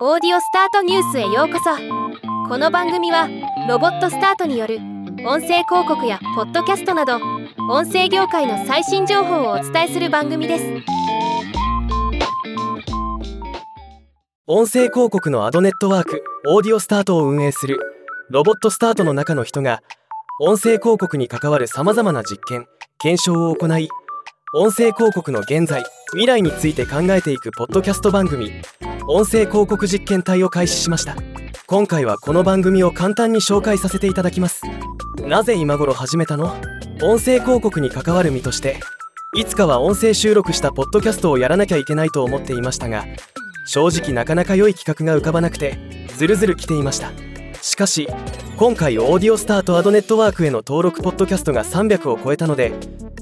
オーディオスタートニュースへようこそ。この番組はロボットスタートによる音声広告やポッドキャストなど音声業界の最新情報をお伝えする番組です。音声広告のアドネットワークオーディオスタートを運営するロボットスタートの中の人が音声広告に関わるさまざまな実験検証を行い音声広告の現在未来について考えていくポッドキャスト番組。音声広告実験隊を開始しました。今回はこの番組を簡単に紹介させていただきます。なぜ今頃始めたの？音声広告に関わる身として。いつかは音声収録したポッドキャストをやらなきゃいけないと思っていましたが正直なかなか良い企画が浮かばなくてズルズル来ていました。しかし今回オーディオスタートアドネットワークへの登録ポッドキャストが300を超えたので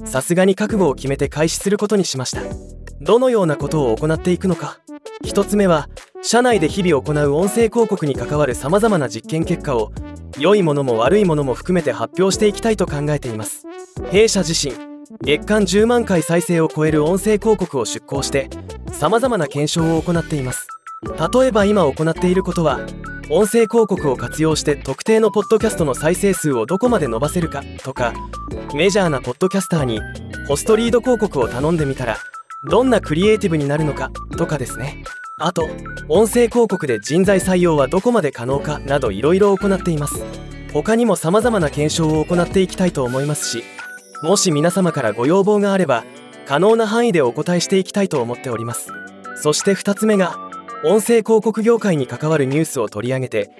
さすがに覚悟を決めて開始することにしました。どのようなことを行っていくのか。1つ目は社内で日々行う音声広告に関わるさまざまな実験結果を良いものも悪いものも含めて発表していきたいと考えています。弊社自身月間10万回再生を超える音声広告を出稿してさまざまな検証を行っています。例えば今行っていることは音声広告を活用して特定のポッドキャストの再生数をどこまで伸ばせるかとかメジャーなポッドキャスターにホストリード広告を頼んでみたらどんなクリエイティブになるのかとかですね。あと音声広告で人材採用はどこまで可能かなどいろいろ行っています。他にも様々な検証を行っていきたいと思いますしもし皆様からご要望があれば可能な範囲でお答えしていきたいと思っております。そして2つ目が音声広告業界に関わるニュースを取り上げて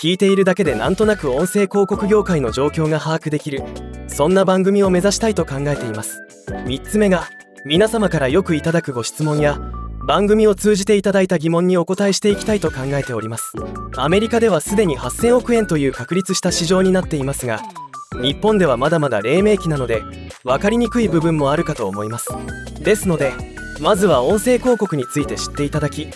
聞いているだけでなんとなく音声広告業界の状況が把握できるそんな番組を目指したいと考えています。3つ目が皆様からよくいただくご質問や番組を通じていただいた疑問にお答えしていきたいと考えております。アメリカではすでに8000億円という確立した市場になっていますが日本ではまだまだ黎明期なので分かりにくい部分もあるかと思います。ですのでまずは音声広告について知っていただき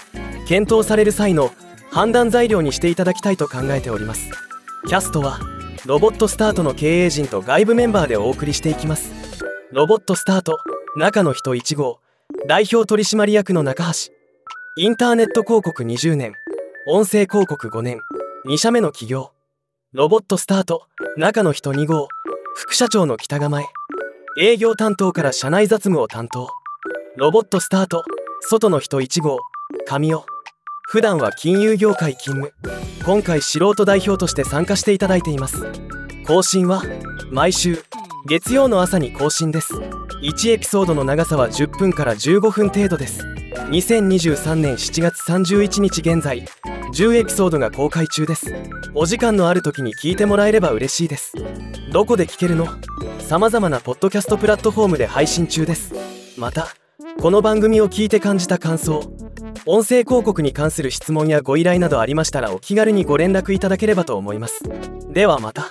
検討される際の判断材料にしていただきたいと考えております。キャストはロボットスタートの経営陣と外部メンバーでお送りしていきます。ロボットスタート。中の人1号。代表取締役の中橋。インターネット広告20年。音声広告5年。2社目の企業。ロボットスタート。中の人2号。副社長の北構え。営業担当から社内雑務を担当。ロボットスタート。外の人1号。神尾普段は金融業界勤務。今回素人代表として参加していただいています。更新は毎週。月曜の朝に更新です。1エピソードの長さは10分から15分程度です。2023年7月31日現在10エピソードが公開中です。お時間のある時に聞いてもらえれば嬉しいです。どこで聞けるの？様々なポッドキャストプラットフォームで配信中です。またこの番組を聞いて感じた感想音声広告に関する質問やご依頼などありましたらお気軽にご連絡いただければと思います。ではまた。